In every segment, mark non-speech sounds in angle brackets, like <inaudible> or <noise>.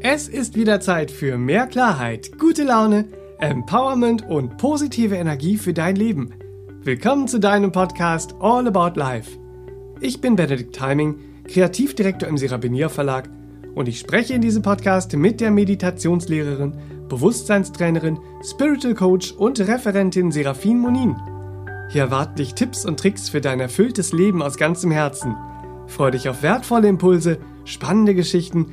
Es ist wieder Zeit für mehr Klarheit, gute Laune, Empowerment und positive Energie für dein Leben. Willkommen zu deinem Podcast All About Life. Ich bin Benedikt Timing, Kreativdirektor im Serabinier Verlag und ich spreche in diesem Podcast mit der Meditationslehrerin, Bewusstseinstrainerin, Spiritual Coach und Referentin Serafin Monin. Hier erwarten dich Tipps und Tricks für dein erfülltes Leben aus ganzem Herzen. Freue dich auf wertvolle Impulse, spannende Geschichten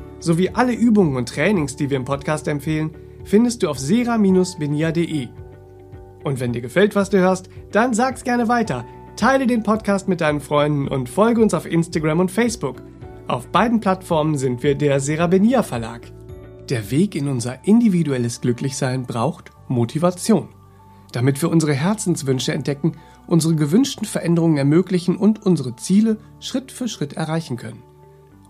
sowie alle Übungen und Trainings, die wir im Podcast empfehlen, findest du auf sera-benia.de. Und wenn dir gefällt, was du hörst, dann sag's gerne weiter. Teile den Podcast mit deinen Freunden und folge uns auf Instagram und Facebook. Auf beiden Plattformen sind wir der Serabenia Verlag. Der Weg in unser individuelles Glücklichsein braucht Motivation. Damit wir unsere Herzenswünsche entdecken, unsere gewünschten Veränderungen ermöglichen und unsere Ziele Schritt für Schritt erreichen können.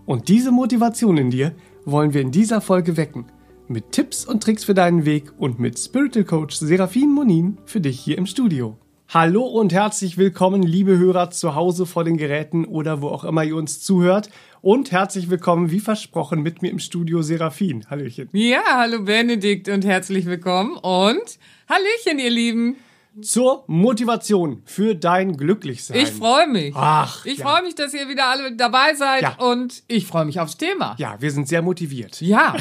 Und diese Motivation in dir wollen wir in dieser Folge wecken. Mit Tipps und Tricks für deinen Weg und mit Spiritual Coach Serafin Monin für dich hier im Studio. Hallo und herzlich willkommen, liebe Hörer zu Hause vor den Geräten oder wo auch immer ihr uns zuhört. Und herzlich willkommen, wie versprochen, mit mir im Studio Serafin. Hallöchen. Ja, hallo Benedikt und herzlich willkommen und Hallöchen, ihr Lieben zur Motivation für dein Glücklichsein. Ich freue mich. Ach, ich ja. freue mich, dass ihr wieder alle dabei seid Ja. und ich freue mich aufs Thema. Ja, wir sind sehr motiviert. Ja,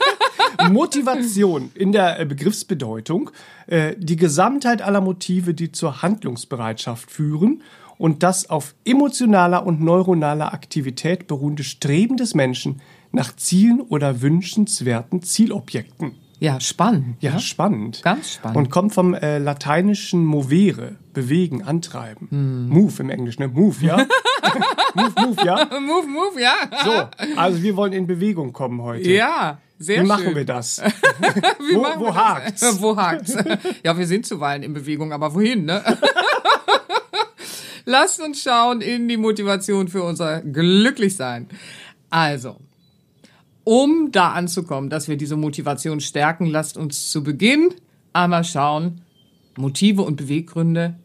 <laughs> Motivation in der äh, Begriffsbedeutung, äh, die Gesamtheit aller Motive, die zur Handlungsbereitschaft führen und das auf emotionaler und neuronaler Aktivität beruhende Streben des Menschen nach Zielen oder wünschenswerten Zielobjekten. Ja, spannend. Ja, spannend. Ganz spannend. Und kommt vom äh, lateinischen movere, bewegen, antreiben. Hm. Move im Englischen, ne? Move, ja? <laughs> move, move, ja? <laughs> Move, move, ja. So, also wir wollen in Bewegung kommen heute. Ja, sehr Wie schön. machen wir das? <laughs> Wo- machen wo wir das? hakt's? wo hakt's? Ja, wir sind zuweilen in Bewegung, aber wohin, ne? Lasst uns schauen in die Motivation für unser Glücklichsein. Also, um da anzukommen, dass wir diese Motivation stärken, lasst uns zu Beginn einmal schauen, Motive und Beweggründe,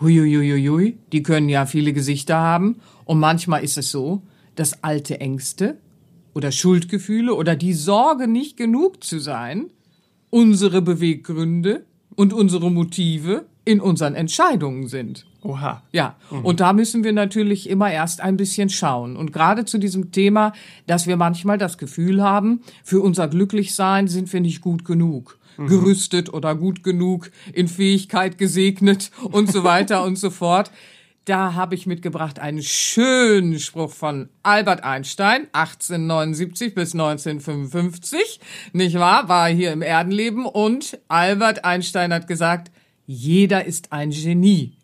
huiuiuiui, die können ja viele Gesichter haben. Und manchmal ist es so, dass alte Ängste oder Schuldgefühle oder die Sorge, nicht genug zu sein, unsere Beweggründe und unsere Motive in unseren Entscheidungen sind. Oha. Ja, und da müssen wir natürlich immer erst ein bisschen schauen. Und gerade zu diesem Thema, dass wir manchmal das Gefühl haben, für unser Glücklichsein sind wir nicht gut genug. Gerüstet oder gut genug, in Fähigkeit gesegnet <laughs> und so weiter und so fort. Da habe ich mitgebracht einen schönen Spruch von Albert Einstein, 1879 bis 1955, nicht wahr? War hier im Erdenleben und Albert Einstein hat gesagt, jeder ist ein Genie.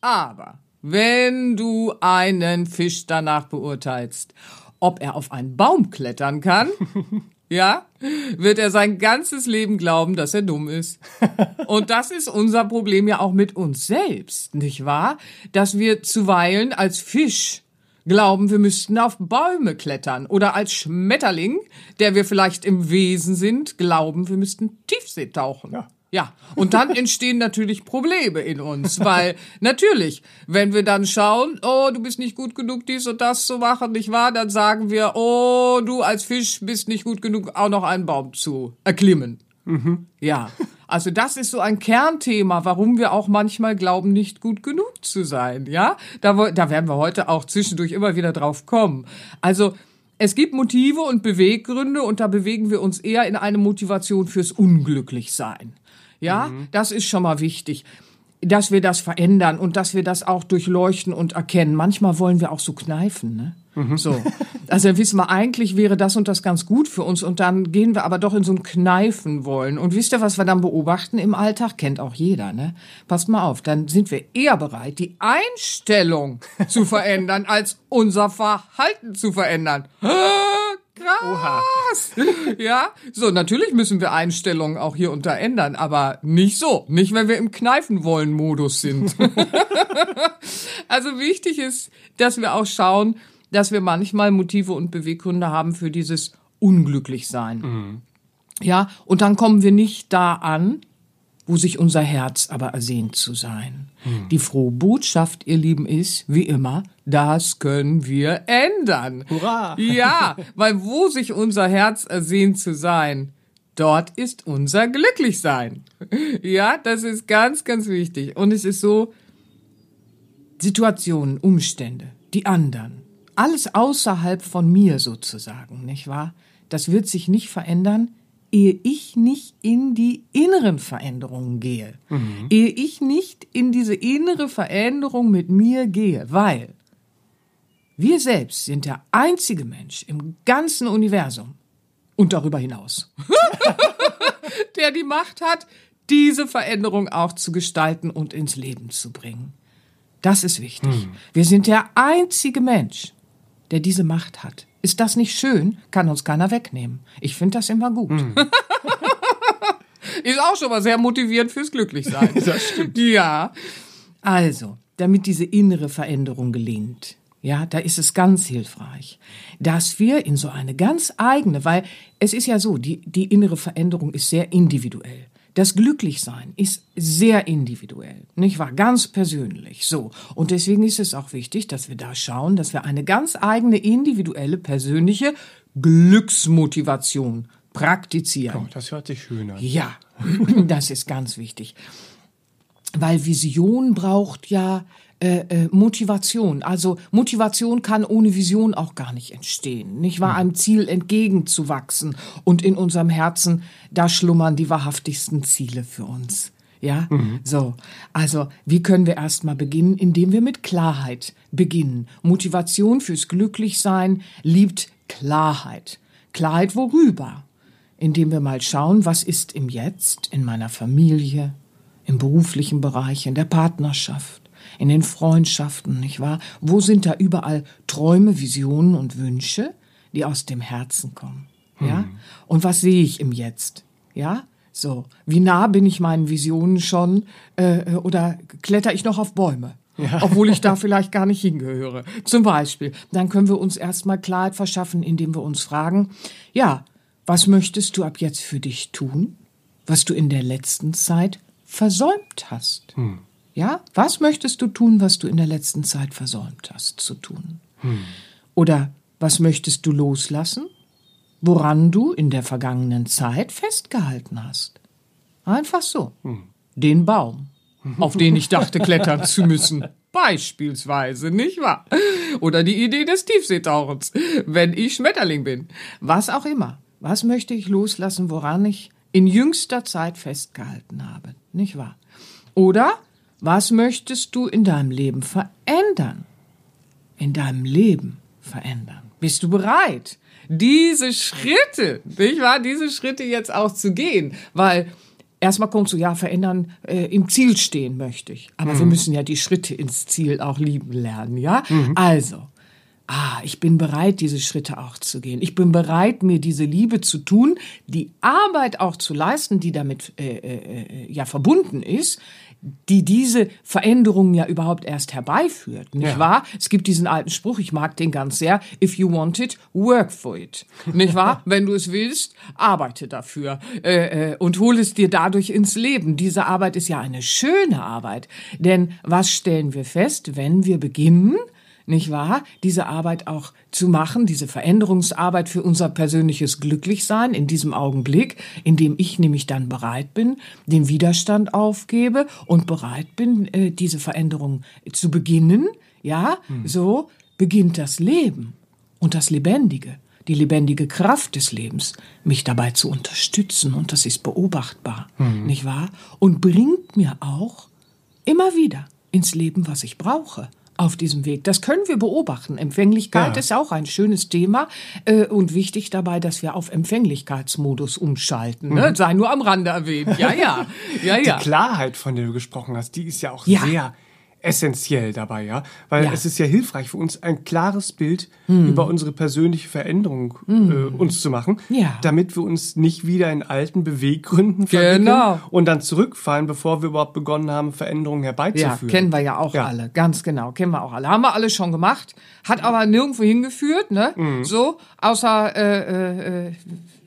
Aber wenn du einen Fisch danach beurteilst, ob er auf einen Baum klettern kann, <laughs> ja, wird er sein ganzes Leben glauben, dass er dumm ist. <laughs> Und das ist unser Problem ja auch mit uns selbst, nicht wahr? Dass wir zuweilen als Fisch glauben, wir müssten auf Bäume klettern oder als Schmetterling, der wir vielleicht im Wesen sind, glauben, wir müssten Tiefsee tauchen. Ja. Ja, und dann <laughs> entstehen natürlich Probleme in uns, weil natürlich, wenn wir dann schauen, oh, du bist nicht gut genug, dies und das zu machen, nicht wahr? Dann sagen wir, oh, du als Fisch bist nicht gut genug, auch noch einen Baum zu erklimmen. Ja, also das ist so ein Kernthema, warum wir auch manchmal glauben, nicht gut genug zu sein. Ja, da, da werden wir heute auch zwischendurch immer wieder drauf kommen. Also es gibt Motive und Beweggründe und da bewegen wir uns eher in eine Motivation fürs Unglücklichsein. Ja, das ist schon mal wichtig, dass wir das verändern und dass wir das auch durchleuchten und erkennen. Manchmal wollen wir auch so kneifen, ne? So. <laughs> Also wissen wir, eigentlich wäre das und das ganz gut für uns und dann gehen wir aber doch in so ein Kneifen wollen. Und wisst ihr, was wir dann beobachten im Alltag? Kennt auch jeder, ne? Passt mal auf, dann sind wir eher bereit, die Einstellung zu verändern, als unser Verhalten zu verändern. Krass! krass. Ja, so, natürlich müssen wir Einstellungen auch hier unter ändern, aber nicht so. Nicht, wenn wir im Kneifen wollen Modus sind. <laughs> also wichtig ist, dass wir auch schauen, dass wir manchmal Motive und Beweggründe haben für dieses Unglücklichsein. Mhm. Ja, und dann kommen wir nicht da an, wo sich unser Herz aber ersehnt zu sein. Hm. Die frohe Botschaft, ihr Lieben, ist, wie immer, das können wir ändern. Hurra! Ja, weil wo sich unser Herz ersehnt zu sein, dort ist unser Glücklichsein. Ja, das ist ganz, ganz wichtig. Und es ist so, Situationen, Umstände, die anderen, alles außerhalb von mir sozusagen, nicht wahr? Das wird sich nicht verändern, ehe ich nicht in die inneren Veränderungen gehe, mhm. ehe ich nicht in diese innere Veränderung mit mir gehe, weil wir selbst sind der einzige Mensch im ganzen Universum und darüber hinaus, <laughs> der die Macht hat, diese Veränderung auch zu gestalten und ins Leben zu bringen. Das ist wichtig. Mhm. Wir sind der einzige Mensch, der diese Macht hat. Ist das nicht schön? Kann uns keiner wegnehmen. Ich finde das immer gut. Mm. <laughs> Ist auch schon mal sehr motivierend fürs Glücklichsein. <laughs> das stimmt. Ja. Also, damit diese innere Veränderung gelingt, ja, da ist es ganz hilfreich, dass wir in so eine ganz eigene, weil es ist ja so, die, die innere Veränderung ist sehr individuell. Das Glücklichsein ist sehr individuell, nicht wahr? Ganz persönlich, so. Und deswegen ist es auch wichtig, dass wir da schauen, dass wir eine ganz eigene, individuelle, persönliche Glücksmotivation praktizieren. Oh, das hört sich schön an. Ja, <clears throat> das ist ganz wichtig. Weil Vision braucht ja äh, äh, Motivation. Also Motivation kann ohne Vision auch gar nicht entstehen. Nicht wahr? Einem Ziel entgegenzuwachsen. Und in unserem Herzen, da schlummern die wahrhaftigsten Ziele für uns. Ja, mhm. so. Also, wie können wir erstmal beginnen? Indem wir mit Klarheit beginnen. Motivation fürs Glücklichsein liebt Klarheit. Klarheit worüber? Indem wir mal schauen, was ist im Jetzt, in meiner Familie, im beruflichen Bereich, in der Partnerschaft in den Freundschaften, nicht wahr? Wo sind da überall Träume, Visionen und Wünsche, die aus dem Herzen kommen? Ja? Hm. Und was sehe ich im Jetzt? Ja? So, wie nah bin ich meinen Visionen schon äh, oder kletter ich noch auf Bäume? Ja. <laughs> Obwohl ich da vielleicht gar nicht hingehöre. Zum Beispiel. Dann können wir uns erstmal Klarheit verschaffen, indem wir uns fragen, ja, was möchtest du ab jetzt für dich tun, was du in der letzten Zeit versäumt hast? Hm. Ja, was möchtest du tun, was du in der letzten Zeit versäumt hast zu tun? Hm. Oder was möchtest du loslassen, woran du in der vergangenen Zeit festgehalten hast? Einfach so. Hm. Den Baum, <laughs> auf den ich dachte, klettern zu müssen. Beispielsweise, nicht wahr? Oder die Idee des Tiefseetauchens, wenn ich Schmetterling bin. Was auch immer. Was möchte ich loslassen, woran ich in jüngster Zeit festgehalten habe, nicht wahr? Oder was möchtest du in deinem Leben verändern? In deinem Leben verändern. Bist du bereit, diese Schritte, nicht wahr, diese Schritte jetzt auch zu gehen? Weil erstmal kommst du, ja, verändern, äh, im Ziel stehen möchte ich. Aber mhm. wir müssen ja die Schritte ins Ziel auch lieben lernen, ja? Mhm. Also, ah, ich bin bereit, diese Schritte auch zu gehen. Ich bin bereit, mir diese Liebe zu tun, die Arbeit auch zu leisten, die damit äh, äh, äh ja verbunden ist, die diese Veränderungen ja überhaupt erst herbeiführt, nicht ja. wahr? Es gibt diesen alten Spruch, ich mag den ganz sehr, if you want it, work for it, nicht wahr? <laughs> Wenn du es willst, arbeite dafür äh, äh, und hol es dir dadurch ins Leben. Diese Arbeit ist ja eine schöne Arbeit, denn was stellen wir fest, wenn wir beginnen, nicht wahr? Diese Arbeit auch zu machen, diese Veränderungsarbeit für unser persönliches Glücklichsein in diesem Augenblick, in dem ich nämlich dann bereit bin, den Widerstand aufgebe und bereit bin, äh, diese Veränderung zu beginnen, ja, hm. so beginnt das Leben und das Lebendige, die lebendige Kraft des Lebens, mich dabei zu unterstützen und das ist beobachtbar, hm. nicht wahr? Und bringt mir auch immer wieder ins Leben, was ich brauche auf diesem Weg. Das können wir beobachten. Empfänglichkeit ja. ist auch ein schönes Thema äh, und wichtig dabei, dass wir auf Empfänglichkeitsmodus umschalten. Ne? Mhm. Sei nur am Rande erwähnt. Ja, ja, <laughs> ja, ja. Die Klarheit, von der du gesprochen hast, die ist ja auch ja. sehr essentiell dabei, ja, weil Ja. es ist ja hilfreich für uns, ein klares Bild über unsere persönliche Veränderung äh, uns zu machen, Ja. damit wir uns nicht wieder in alten Beweggründen verwickeln Genau. und dann zurückfallen, bevor wir überhaupt begonnen haben, Veränderungen Ja, herbeizuführen. kennen wir ja auch Ja. alle, ganz genau, kennen wir auch alle. Haben wir alle schon gemacht, hat aber nirgendwo hingeführt, ne? Mhm. So, außer äh, äh,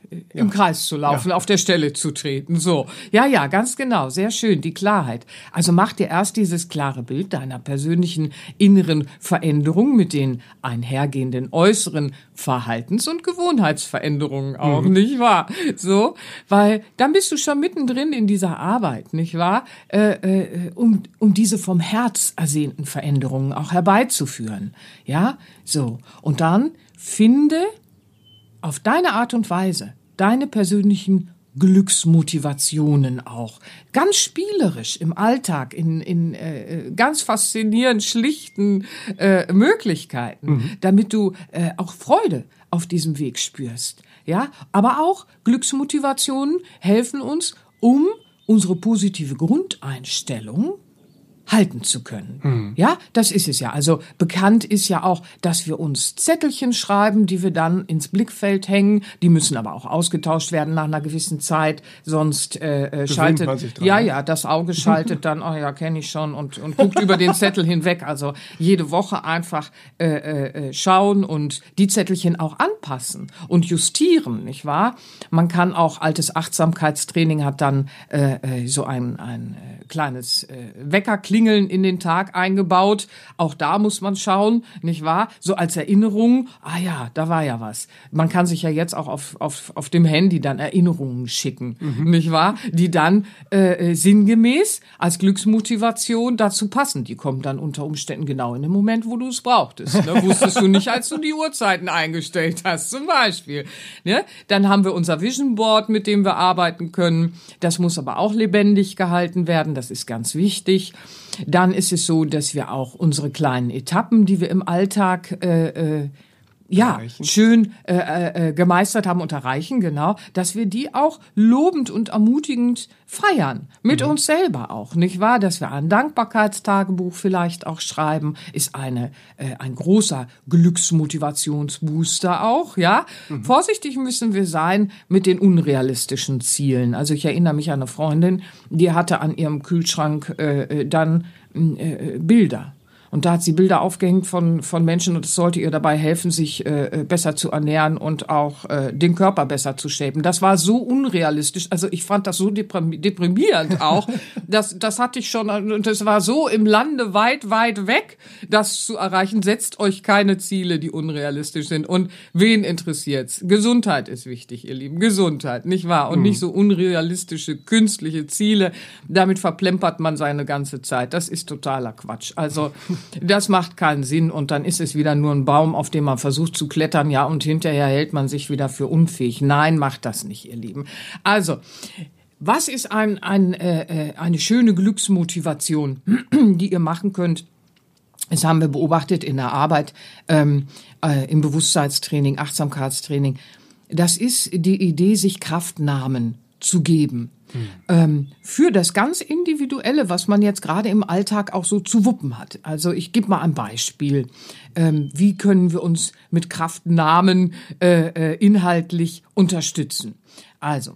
äh, im Kreis zu laufen, auf der Stelle zu treten. So, ja, ja, ganz genau, sehr schön, die Klarheit. Also mach dir erst dieses klare Bild deiner persönlichen inneren Veränderung mit den einhergehenden äußeren Verhaltens- und Gewohnheitsveränderungen auch, nicht wahr? So, weil dann bist du schon mittendrin in dieser Arbeit, nicht wahr? Äh, äh, um, um diese vom Herz ersehnten Veränderungen auch herbeizuführen. Ja, so. Und dann finde auf deine Art und Weise deine persönlichen Glücksmotivationen auch. Ganz spielerisch im Alltag, in, in äh, ganz faszinierend schlichten äh, Möglichkeiten, damit du äh, auch Freude auf diesem Weg spürst. Ja, aber auch Glücksmotivationen helfen uns, um unsere positive Grundeinstellung halten zu können. Ja, das ist es ja. Also bekannt ist ja auch, dass wir uns Zettelchen schreiben, die wir dann ins Blickfeld hängen. Die müssen aber auch ausgetauscht werden nach einer gewissen Zeit, sonst äh, äh, schaltet dran, ja ne? ja das Auge schaltet dann, oh ja kenne ich schon und und guckt über den Zettel hinweg. Also jede Woche einfach äh, äh, äh, schauen und die Zettelchen auch anpassen und justieren, nicht wahr? Man kann auch altes Achtsamkeitstraining hat dann äh, äh, so ein ein äh, kleines äh, Weckerklingeln in den Tag eingebaut. Auch da muss man schauen, nicht wahr? So als Erinnerung, ah ja, da war ja was. Man kann sich ja jetzt auch auf, auf, auf dem Handy dann Erinnerungen schicken, nicht wahr? Die dann äh, äh, sinngemäß als Glücksmotivation dazu passen. Die kommen dann unter Umständen genau in dem Moment, wo du es brauchtest. Ne? Wusstest du nicht, als du die Uhrzeiten eingestellt hast, zum Beispiel. Ne? Dann haben wir unser Vision Board, mit dem wir arbeiten können. Das muss aber auch lebendig gehalten werden. Das ist ganz wichtig. Dann ist es so, dass wir auch unsere kleinen Etappen, die wir im Alltag äh, äh, ja, schön äh, äh, äh, gemeistert haben und erreichen, genau, dass wir die auch lobend und ermutigend feiern. Mit uns selber auch, nicht wahr? Dass wir ein Dankbarkeitstagebuch vielleicht auch schreiben, ist eine, äh, ein großer Glücksmotivationsbooster auch, ja? Vorsichtig müssen wir sein mit den unrealistischen Zielen. Also ich erinnere mich an eine Freundin, die hatte an ihrem Kühlschrank äh, äh, dann äh, äh, Bilder. Und da hat sie Bilder aufgehängt von, von Menschen und es sollte ihr dabei helfen, sich äh, besser zu ernähren und auch äh, den Körper besser zu shapen. Das war so unrealistisch. Also ich fand das so deprim- deprimierend auch. <laughs> das, das hatte ich schon, und das war so im Lande weit, weit weg, das zu erreichen. Setzt euch keine Ziele, die unrealistisch sind. Und wen interessiert's? Gesundheit ist wichtig, ihr Lieben. Gesundheit, nicht wahr? Und nicht so unrealistische, künstliche Ziele. Damit verplempert man seine ganze Zeit. Das ist totaler Quatsch. Also, <laughs> das macht keinen Sinn und dann ist es wieder nur ein Baum, auf dem man versucht zu klettern, ja, und hinterher hält man sich wieder für unfähig. Nein, macht das nicht, ihr Lieben. Also, was ist ein, ein, äh, eine schöne Glücksmotivation, <clears throat> die ihr machen könnt? Das haben wir beobachtet in der Arbeit, ähm, äh, im Bewusstseinstraining, Achtsamkeitstraining. Das ist die Idee, sich Kraftnamen zu geben. Ähm, für das ganz Individuelle, was man jetzt gerade im Alltag auch so zu wuppen hat. Also ich gebe mal ein Beispiel. Ähm, wie können wir uns mit Kraftnamen äh, äh, inhaltlich unterstützen? Also,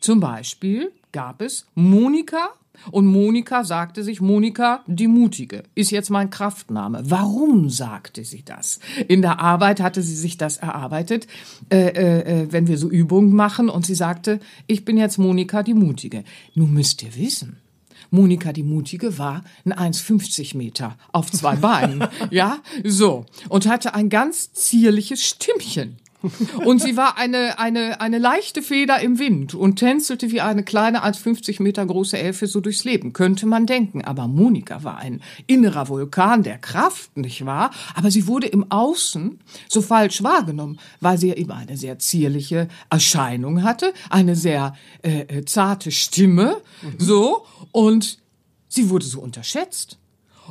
zum Beispiel gab es Monika und Monika sagte sich, Monika die Mutige ist jetzt mein Kraftname. Warum sagte sie das? In der Arbeit hatte sie sich das erarbeitet, äh, äh, wenn wir so Übungen machen und sie sagte, ich bin jetzt Monika die Mutige. Nun müsst ihr wissen, Monika die Mutige war ein 1,50 Meter auf zwei Beinen. <laughs> ja, so. Und hatte ein ganz zierliches Stimmchen. <laughs> Und sie war eine, eine, eine leichte Feder im Wind und tänzelte wie eine kleine, als 50 Meter große Elfe so durchs Leben, könnte man denken. Aber Monika war ein innerer Vulkan der Kraft, nicht wahr? Aber sie wurde im Außen so falsch wahrgenommen, weil sie eben eine sehr zierliche Erscheinung hatte, eine sehr äh, äh, zarte Stimme, so, und sie wurde so unterschätzt.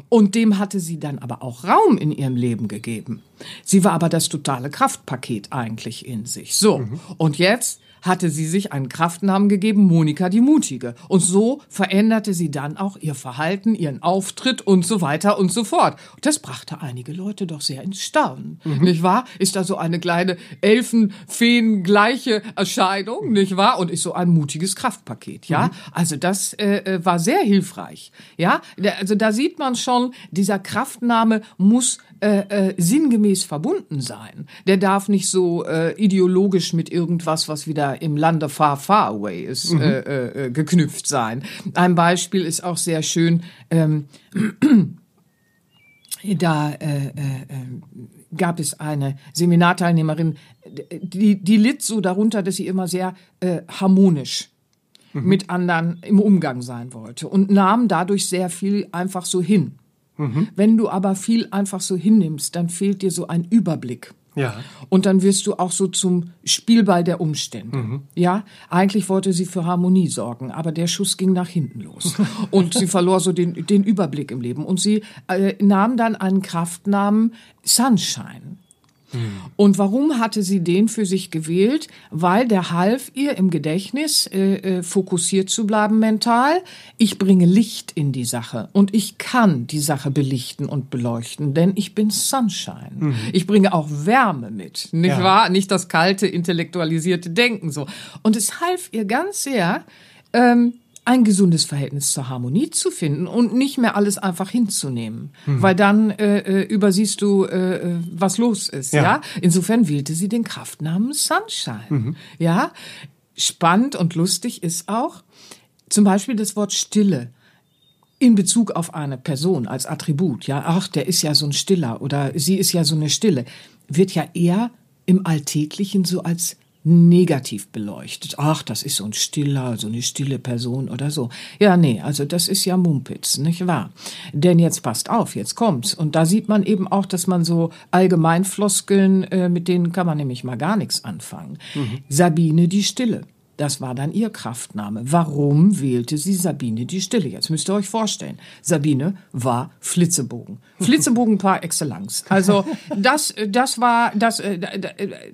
Und dem hatte sie dann aber auch Raum in ihrem Leben gegeben. Sie war aber das totale Kraftpaket eigentlich in sich. So, und jetzt hatte sie sich einen Kraftnamen gegeben, Monika die Mutige. Und so veränderte sie dann auch ihr Verhalten, ihren Auftritt und so weiter und so fort. Das brachte einige Leute doch sehr ins Staunen, mhm. nicht wahr? Ist da so eine kleine Elfenfeen gleiche Erscheinung, nicht wahr? Und ist so ein mutiges Kraftpaket, ja? Mhm. Also das äh, äh war sehr hilfreich, ja? Also da sieht man schon, dieser Kraftname muss äh, äh, sinngemäß verbunden sein. Der darf nicht so äh, ideologisch mit irgendwas, was wieder im Lande far, far away ist, mhm. äh, äh, äh geknüpft sein. Ein Beispiel ist auch sehr schön. Ähm, <clears throat> da äh, äh, gab es eine Seminarteilnehmerin, die, die litt so darunter, dass sie immer sehr äh, harmonisch mhm. mit anderen im Umgang sein wollte und nahm dadurch sehr viel einfach so hin. Mhm. Wenn du aber viel einfach so hinnimmst, dann fehlt dir so ein Überblick. Ja. Und dann wirst du auch so zum Spielball der Umstände. Mhm. Ja, eigentlich wollte sie für Harmonie sorgen, aber der Schuss ging nach hinten los. <laughs> und sie verlor so den, den Überblick im Leben. Und sie äh, nahm dann einen Kraftnamen Sunshine. Und warum hatte sie den für sich gewählt? Weil der half ihr im Gedächtnis äh, äh, fokussiert zu bleiben mental. Ich bringe Licht in die Sache und ich kann die Sache belichten und beleuchten, denn ich bin Sunshine. Mhm. Ich bringe auch Wärme mit, nicht ja. wahr? Nicht das kalte intellektualisierte Denken so. Und es half ihr ganz sehr. Ähm, ein gesundes Verhältnis zur Harmonie zu finden und nicht mehr alles einfach hinzunehmen, mhm. weil dann äh, äh, übersiehst du, äh, äh, was los ist. Ja. ja. Insofern wählte sie den Kraftnamen Sunshine. Mhm. Ja, spannend und lustig ist auch zum Beispiel das Wort Stille in Bezug auf eine Person als Attribut. Ja, ach, der ist ja so ein Stiller oder sie ist ja so eine Stille, wird ja eher im Alltäglichen so als negativ beleuchtet. Ach, das ist so ein stiller, so eine stille Person oder so. Ja, nee, also das ist ja Mumpitz, nicht wahr? Denn jetzt passt auf, jetzt kommt's. Und da sieht man eben auch, dass man so Allgemeinfloskeln, äh, mit denen kann man nämlich mal gar nichts anfangen. Mhm. Sabine die Stille. Das war dann ihr Kraftname. Warum wählte sie Sabine die Stille? Jetzt müsst ihr euch vorstellen. Sabine war Flitzebogen. <laughs> Flitzebogen par excellence. Also das, das war, das, äh,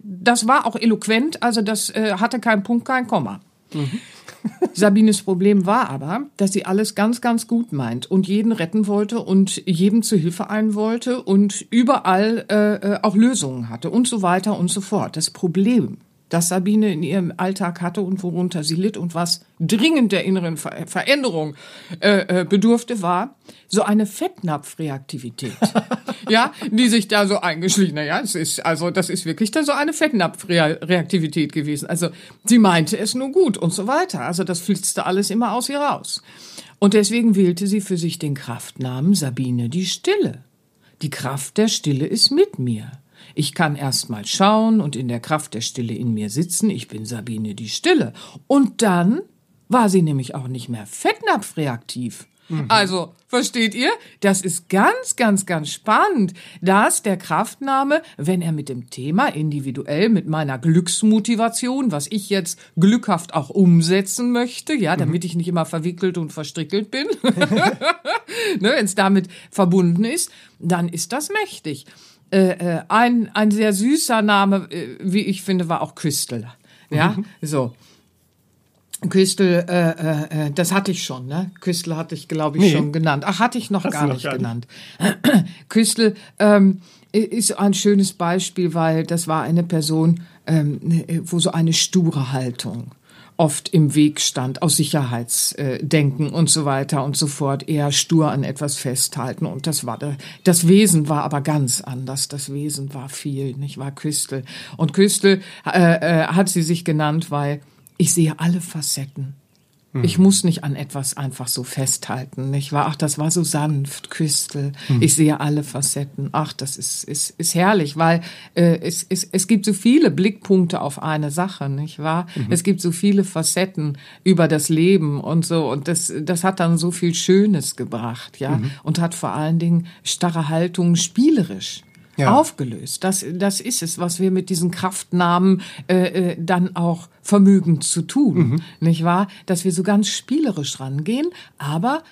das war auch eloquent. Also das äh, hatte keinen Punkt, kein Komma. Mhm. <laughs> <laughs> Sabines Problem war aber, dass sie alles ganz, ganz gut meint und jeden retten wollte und jedem zu Hilfe eilen wollte und überall äh, äh auch Lösungen hatte und so weiter und so fort. Das Problem das Sabine in ihrem Alltag hatte und worunter sie litt und was dringend der inneren Ver Veränderung äh, äh, bedurfte, war so eine Fettnapfreaktivität. <laughs> ja, die sich da so eingeschlichen. Ja, es ist also das ist wirklich da so eine Fettnapfreaktivität gewesen. Also sie meinte es nur gut und so weiter. Also das flitzte alles immer aus ihr raus. Und deswegen wählte sie für sich den Kraftnamen Sabine die Stille. Die Kraft der Stille ist mit mir. Ich kann erst mal schauen und in der Kraft der Stille in mir sitzen. Ich bin Sabine die Stille. Und dann war sie nämlich auch nicht mehr fettnapfreaktiv. Mhm. Also, versteht ihr? Das ist ganz, ganz, ganz spannend, dass der Kraftname, wenn er mit dem Thema individuell, mit meiner Glücksmotivation, was ich jetzt glückhaft auch umsetzen möchte, ja, mhm. damit ich nicht immer verwickelt und verstrickelt bin, <laughs> ne, wenn es damit verbunden ist, dann ist das mächtig. Äh, äh, ein, ein sehr süßer Name, äh, wie ich finde, war auch Crystal. Ja, mhm. so. Crystal, äh, äh, äh, das hatte ich schon, ne? Crystal hatte ich, glaube ich, nee. schon genannt. Ach, hatte ich noch Hast gar nicht gar genannt. <clears throat> Crystal ähm, ist ein schönes Beispiel, weil das war eine Person, ähm, wo so eine sture Haltung oft im Weg stand, aus Sicherheitsdenken und so weiter und so fort, eher stur an etwas festhalten. Und das war, das Wesen war aber ganz anders. Das Wesen war viel, nicht wahr, Crystal? Und Crystal äh, äh, hat sie sich genannt, weil ich sehe alle Facetten Mhm. Ich muss nicht an etwas einfach so festhalten. Ich war, ach, das war so sanft, Küstel. Mhm. Ich sehe alle Facetten. Ach, das ist, ist, ist herrlich, weil äh, es, es, es gibt so viele Blickpunkte auf eine Sache, nicht wahr? Mhm. Es gibt so viele Facetten über das Leben und so. Und das, das hat dann so viel Schönes gebracht, ja. Mhm. Und hat vor allen Dingen starre Haltungen spielerisch ja. aufgelöst. Das, das ist es, was wir mit diesen Kraftnamen äh, äh, dann auch vermögen zu tun, mhm. nicht wahr? Dass wir so ganz spielerisch rangehen, aber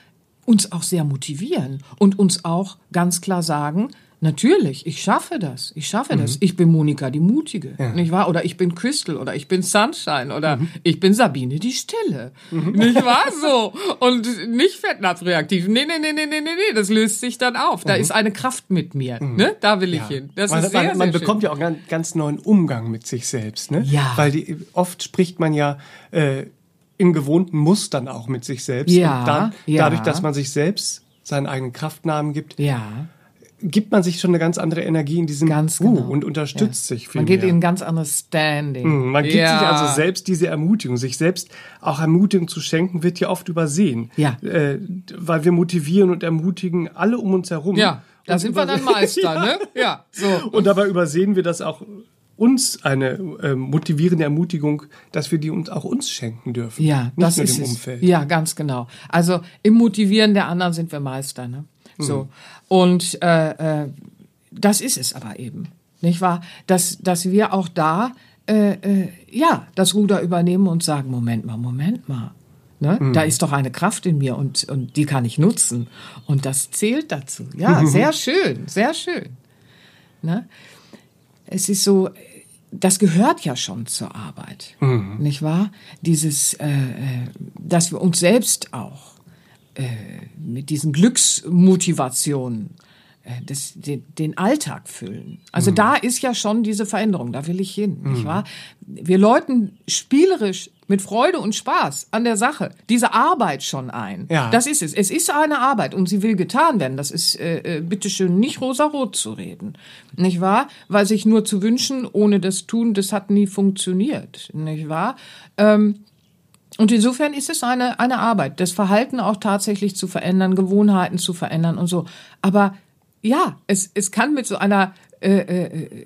uns auch sehr motivieren und uns auch ganz klar sagen, Natürlich, ich schaffe das. Ich schaffe das. Ich bin Monika die Mutige, nicht wahr? Oder ich bin Crystal oder ich bin Sunshine oder ich bin Sabine die Stille, nicht wahr? So und nicht fettnapfreaktiv. Nee, nee, nee, nee, nee, nee, nee, das löst sich dann auf. Da ist eine Kraft mit mir, ne? Da will ich hin. Das man, ist sehr, man, man sehr bekommt schön. ja auch einen ganz neuen Umgang mit sich selbst, ne? Ja. Weil die, oft spricht man ja äh, in gewohnten Mustern auch mit sich selbst. Ja, Und dann, ja. dadurch, dass man sich selbst seinen eigenen Kraftnamen gibt, Ja, gibt man sich schon eine ganz andere Energie in diesem Ganz Uh, genau. und unterstützt sich viel man geht mehr. in ein ganz anderes Standing. Mhm, Man gibt ja. sich also selbst diese Ermutigung, sich selbst auch Ermutigung zu schenken, wird ja oft übersehen. Ja. Äh, weil wir motivieren und ermutigen alle um uns herum. Ja, da Und sind wir dann Meister, <laughs> ja. ne? Ja, so. Und dabei übersehen wir das auch uns eine äh, motivierende Ermutigung, dass wir die uns auch uns schenken dürfen. Ja, nicht das nur ist dem es. Umfeld. Ja, ganz genau. Also im Motivieren der anderen sind wir Meister. Ne? So und äh, äh, das ist es aber eben, nicht wahr? Dass dass wir auch da äh, äh, ja das Ruder übernehmen und sagen Moment mal, Moment mal. Ne? Da ist doch eine Kraft in mir und, und die kann ich nutzen. Und das zählt dazu. Ja, <laughs> sehr schön, sehr schön. Ne? es ist so, das gehört ja schon zur Arbeit, nicht wahr? Dieses, äh, äh, dass wir uns selbst auch äh, mit diesen Glücksmotivationen äh, das, den, den Alltag füllen. Also da ist ja schon diese Veränderung, da will ich hin, nicht wahr? Wir läuten spielerisch mit Freude und Spaß an der Sache diese Arbeit schon ein. Ja. Das ist es. Es ist eine Arbeit und sie will getan werden. Das ist äh, äh, bitteschön nicht rosarot zu reden, nicht wahr? Weil sich nur zu wünschen, ohne das tun, das hat nie funktioniert, nicht wahr? Ähm, und insofern ist es eine, eine Arbeit, das Verhalten auch tatsächlich zu verändern, Gewohnheiten zu verändern und so. Aber ja, es, es kann mit so einer äh, äh,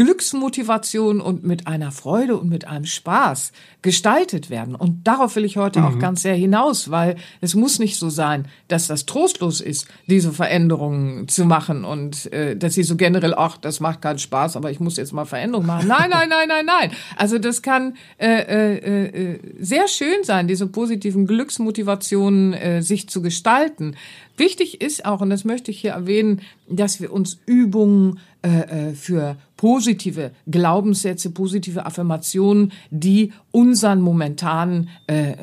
Glücksmotivation und mit einer Freude und mit einem Spaß gestaltet werden. Und darauf will ich heute auch ganz sehr hinaus, weil es muss nicht so sein, dass das trostlos ist, diese Veränderungen zu machen und äh, dass sie so generell, ach, das macht keinen Spaß, aber ich muss jetzt mal Veränderungen machen. Nein, nein, nein, nein, nein. Also das kann äh, äh, äh, sehr schön sein, diese positiven Glücksmotivationen äh, sich zu gestalten. Wichtig ist auch, und das möchte ich hier erwähnen, dass wir uns Übungen äh, äh, für positive Glaubenssätze, positive Affirmationen, die unseren momentanen äh, äh,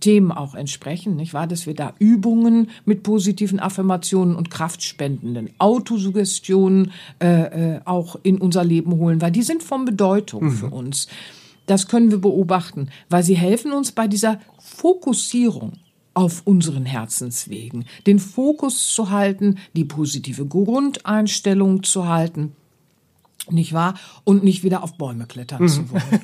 Themen auch entsprechen, nicht wahr? Dass wir da Übungen mit positiven Affirmationen und kraftspendenden Autosuggestionen äh, äh, auch in unser Leben holen, weil die sind von Bedeutung für uns. Das können wir beobachten, weil sie helfen uns bei dieser Fokussierung auf unseren Herzenswegen, den Fokus zu halten, die positive Grundeinstellung zu halten, nicht wahr? Und nicht wieder auf Bäume klettern zu wollen. <laughs>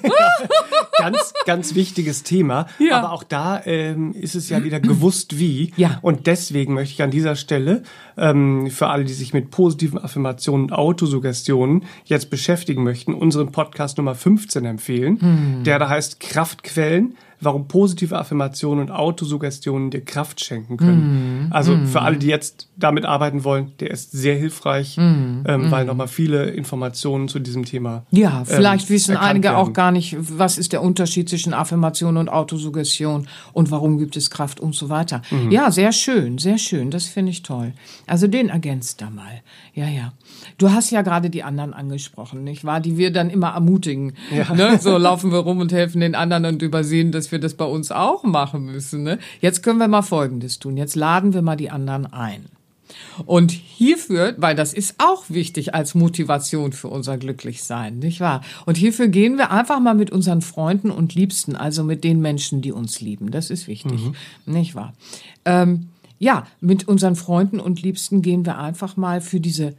<laughs> ganz, ganz wichtiges Thema. Ja. Aber auch da ähm, ist es ja wieder gewusst wie. Ja. Und deswegen möchte ich an dieser Stelle ähm, für alle, die sich mit positiven Affirmationen und Autosuggestionen jetzt beschäftigen möchten, unseren Podcast Nummer 15 empfehlen, Hm. der da heißt Kraftquellen. Warum positive Affirmationen und Autosuggestionen dir Kraft schenken können. Hm. Also für alle, die jetzt damit arbeiten wollen, der ist sehr hilfreich, Hm. ähm, weil nochmal viele Informationen zu diesem Thema. Ja, vielleicht ähm, wissen einige auch werden. gar nicht, was ist der Unterschied zwischen Affirmation und Autosuggestion und warum gibt es Kraft und so weiter. Mhm. Ja, sehr schön, sehr schön, das finde ich toll. Also den ergänzt da mal. Ja, ja. Du hast ja gerade die anderen angesprochen, nicht wahr? Die wir dann immer ermutigen. Ne? So laufen wir rum und helfen den anderen und übersehen, dass wir das bei uns auch machen müssen. Ne? Jetzt können wir mal Folgendes tun. Jetzt laden wir mal die anderen ein. Und hierfür, weil das ist auch wichtig als Motivation für unser Glücklichsein, nicht wahr? Und hierfür gehen wir einfach mal mit unseren Freunden und Liebsten, also mit den Menschen, die uns lieben. Das ist wichtig, nicht wahr? Ähm, ja, mit unseren Freunden und Liebsten gehen wir einfach mal für diese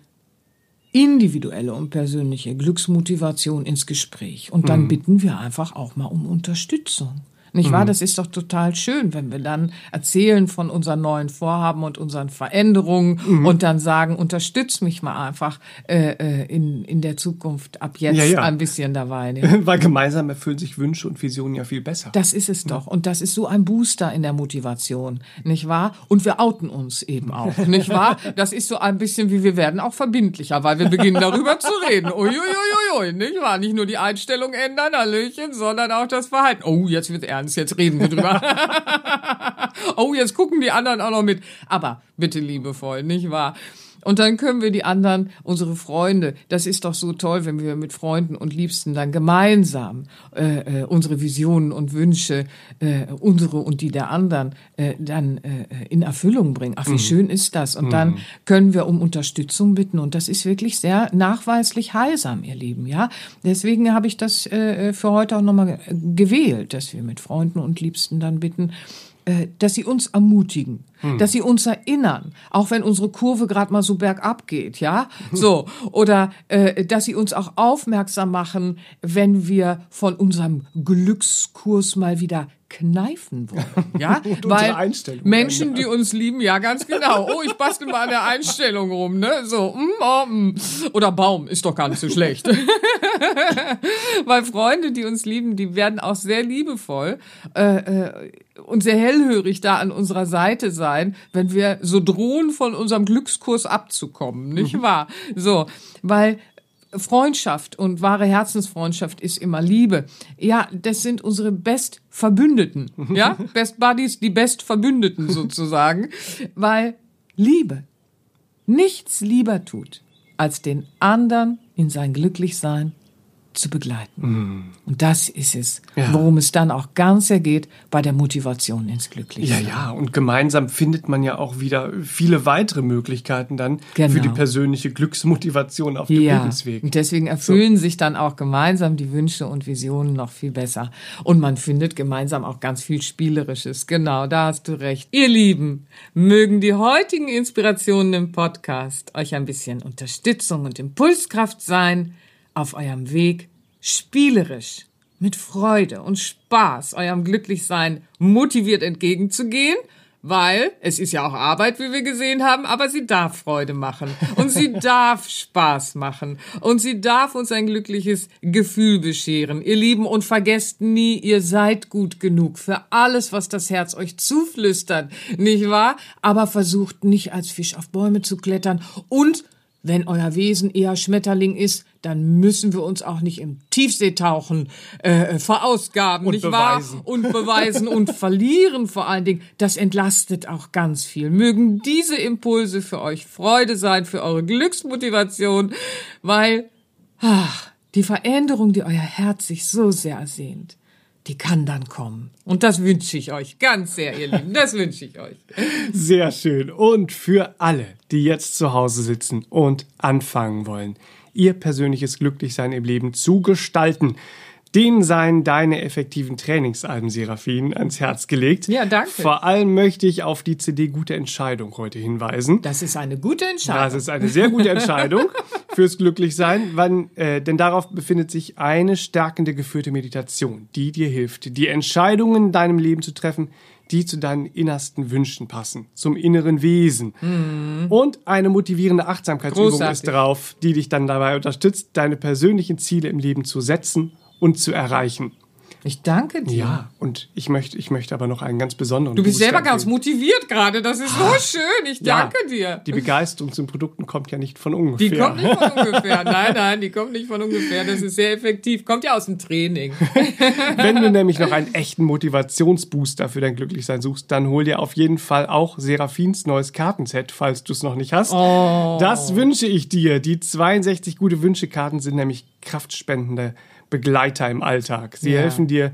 individuelle und persönliche Glücksmotivation ins Gespräch. Und dann bitten wir einfach auch mal um Unterstützung. Nicht wahr? Das ist doch total schön, wenn wir dann erzählen von unseren neuen Vorhaben und unseren Veränderungen und dann sagen, unterstütz mich mal einfach äh, äh, in, in der Zukunft ab jetzt Ja, ja. ein bisschen dabei. Ne? <laughs> Weil gemeinsam erfüllen sich Wünsche und Visionen ja viel besser. Das ist es doch. Und das ist so ein Booster in der Motivation, nicht wahr? Und wir outen uns eben auch, <laughs> nicht wahr? Das ist so ein bisschen wie wir werden auch verbindlicher, weil wir beginnen darüber zu reden. Uiuiuiui, nicht wahr? Nicht nur die Einstellung ändern, Hallöchen, sondern auch das Verhalten. Oh, jetzt wird ernst, jetzt reden wir drüber. <laughs> <laughs> oh, jetzt gucken die anderen auch noch mit. Aber bitte liebevoll, nicht wahr? Und dann können wir die anderen, unsere Freunde, das ist doch so toll, wenn wir mit Freunden und Liebsten dann gemeinsam äh, äh, unsere Visionen und Wünsche, äh, unsere und die der anderen, äh, dann äh, in Erfüllung bringen. Ach, wie mhm. schön ist das? Und mhm. dann können wir um Unterstützung bitten. Und das ist wirklich sehr nachweislich heilsam, ihr Lieben. Ja, deswegen habe ich das äh, für heute auch nochmal gewählt, dass wir mit Freunden und Liebsten dann bitten, äh, dass sie uns ermutigen, hm. dass sie uns erinnern, auch wenn unsere Kurve gerade mal so bergab geht, ja, so <laughs> oder äh, dass sie uns auch aufmerksam machen, wenn wir von unserem Glückskurs mal wieder kneifen wollen. <laughs> Ja, weil Menschen, die uns lieben, ja ganz genau. Oh, ich bastel mal an der Einstellung rum, ne? So, mm, oh, mm. oder Baum ist doch gar nicht so schlecht. <laughs> weil Freunde, die uns lieben, die werden auch sehr liebevoll äh, äh, und sehr hellhörig da an unserer Seite sein, wenn wir so drohen, von unserem Glückskurs abzukommen, nicht mhm. wahr? So, weil Freundschaft und wahre Herzensfreundschaft ist immer Liebe. Ja, das sind unsere Best Verbündeten. Ja, Best Buddies, die Best Verbündeten <laughs> sozusagen. Weil Liebe nichts lieber tut, als den anderen in sein Glücklichsein zu begleiten. Mm. Und das ist es, ja. worum es dann auch ganz sehr geht bei der Motivation ins Glücklichsein. Ja, ja, und gemeinsam findet man ja auch wieder viele weitere Möglichkeiten dann genau. für die persönliche Glücksmotivation auf dem ja. Lebensweg. Und deswegen erfüllen so. sich dann auch gemeinsam die Wünsche und Visionen noch viel besser. Und man findet gemeinsam auch ganz viel Spielerisches. Genau, da hast du recht. Ihr Lieben, mögen die heutigen Inspirationen im Podcast euch ein bisschen Unterstützung und Impulskraft sein auf eurem Weg spielerisch, mit Freude und Spaß eurem Glücklichsein motiviert entgegenzugehen, weil es ist ja auch Arbeit, wie wir gesehen haben, aber sie darf Freude machen und sie <laughs> darf Spaß machen und sie darf uns ein glückliches Gefühl bescheren. Ihr Lieben, und vergesst nie, ihr seid gut genug für alles, was das Herz euch zuflüstert, nicht wahr? Aber versucht nicht als Fisch auf Bäume zu klettern und wenn euer Wesen eher Schmetterling ist, dann müssen wir uns auch nicht im Tiefseetauchen äh, verausgaben, und nicht beweisen. wahr? <laughs> Und beweisen und verlieren vor allen Dingen. Das entlastet auch ganz viel. Mögen diese Impulse für euch Freude sein, für eure Glücksmotivation, weil ach, die Veränderung, die euer Herz sich so sehr ersehnt, die kann dann kommen. Und das wünsche ich euch ganz sehr, ihr Lieben. Das wünsche ich euch. <laughs> Sehr schön. Und für alle, die jetzt zu Hause sitzen und anfangen wollen, ihr persönliches Glücklichsein im Leben zu gestalten, denen seien deine effektiven Trainingsalben, Seraphin, ans Herz gelegt. Ja, danke. Vor allem möchte ich auf die CD Gute Entscheidung heute hinweisen. Das ist eine gute Entscheidung. Das ist eine sehr gute <laughs> Entscheidung fürs Glücklichsein, wann, äh, denn darauf befindet sich eine stärkende geführte Meditation, die dir hilft, die Entscheidungen in deinem Leben zu treffen, die zu deinen innersten Wünschen passen, zum inneren Wesen. Mhm. Und eine motivierende Achtsamkeitsübung Großartig. ist drauf, die dich dann dabei unterstützt, deine persönlichen Ziele im Leben zu setzen und zu erreichen. Ich danke dir. Ja, und ich möchte, ich möchte aber noch einen ganz besonderen. Du bist Booster selber ganz motiviert gerade. Das ist so ah, schön. Ich danke ja, dir. Die Begeisterung zum Produkten kommt ja nicht von ungefähr. Die kommt nicht von ungefähr. <laughs> Nein, nein, die kommt nicht von ungefähr. Das ist sehr effektiv. Kommt ja aus dem Training. <laughs> Wenn du nämlich noch einen echten Motivationsbooster für dein Glücklichsein suchst, dann hol dir auf jeden Fall auch Seraphins neues Kartenset, falls du es noch nicht hast. Oh. Das wünsche ich dir. Die 62 gute Wünschekarten sind nämlich kraftspendende Begleiter im Alltag. Sie ja. helfen dir,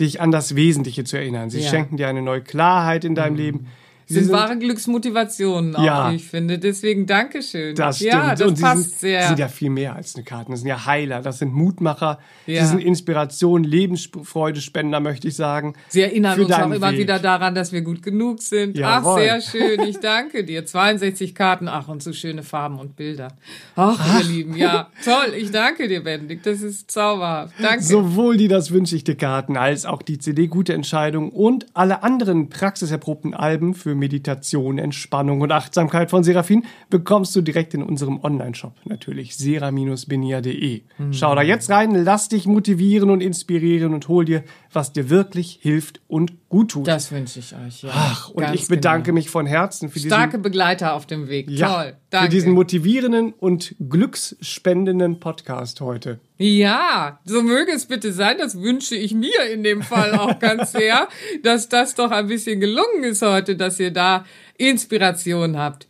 dich an das Wesentliche zu erinnern. Sie ja. schenken dir eine neue Klarheit in deinem mhm. Leben sind, sind wahre Glücksmotivationen auch, ja, wie ich finde. Deswegen Dankeschön. Das stimmt. Ja, das und passt sind, sehr. sind ja viel mehr als eine Karte. Das sind ja Heiler, das sind Mutmacher, ja. sie sind Inspiration, Lebensfreudespender, möchte ich sagen. Sie erinnern uns auch immer Weg. wieder daran, dass wir gut genug sind. Jawohl. Ach, sehr schön. Ich danke dir. 62 Karten, ach, und so schöne Farben und Bilder. Ach, ach. ihr Lieben, ja. Toll. Ich danke dir, Benedikt. Das ist zauberhaft. Danke. Sowohl die Das dir Karten als auch die CD Gute Entscheidung und alle anderen praxiserprobten Alben für Meditation, Entspannung und Achtsamkeit von Seraphin bekommst du direkt in unserem Online-Shop. Natürlich sera-benia.de. Mhm. Schau da jetzt rein, lass dich motivieren und inspirieren und hol dir, was dir wirklich hilft und gut tut. Das wünsche ich euch. Ja. Ach, und Ganz ich bedanke genau. mich von Herzen für diesen starke Begleiter auf dem Weg. Ja, Toll. Danke. Für diesen motivierenden und glücksspendenden Podcast heute. Ja, so möge es bitte sein. Das wünsche ich mir in dem Fall auch <laughs> ganz sehr, dass das doch ein bisschen gelungen ist heute, dass ihr da Inspiration habt.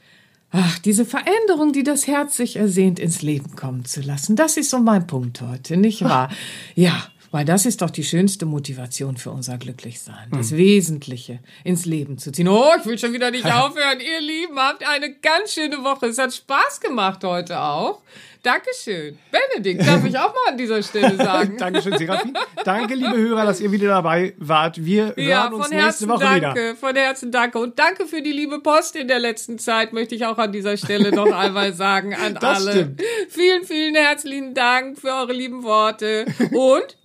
Ach, diese Veränderung, die das Herz sich ersehnt, ins Leben kommen zu lassen. Das ist so mein Punkt heute, nicht wahr? <laughs> Ja, weil das ist doch die schönste Motivation für unser Glücklichsein. Das Wesentliche ins Leben zu ziehen. Oh, ich will schon wieder nicht <laughs> aufhören. Ihr Lieben, habt eine ganz schöne Woche. Es hat Spaß gemacht heute auch. Dankeschön. Benedikt, darf ich auch mal an dieser Stelle <laughs> sagen. Dankeschön, Serafin. Danke, liebe Hörer, dass ihr wieder dabei wart. Wir hören Ja, uns von nächste Herzen Woche danke, wieder. von Herzen danke. Und danke für die liebe Post in der letzten Zeit, möchte ich auch an dieser Stelle noch <laughs> einmal sagen an Das alle. stimmt. Vielen, vielen herzlichen Dank für eure lieben Worte. Und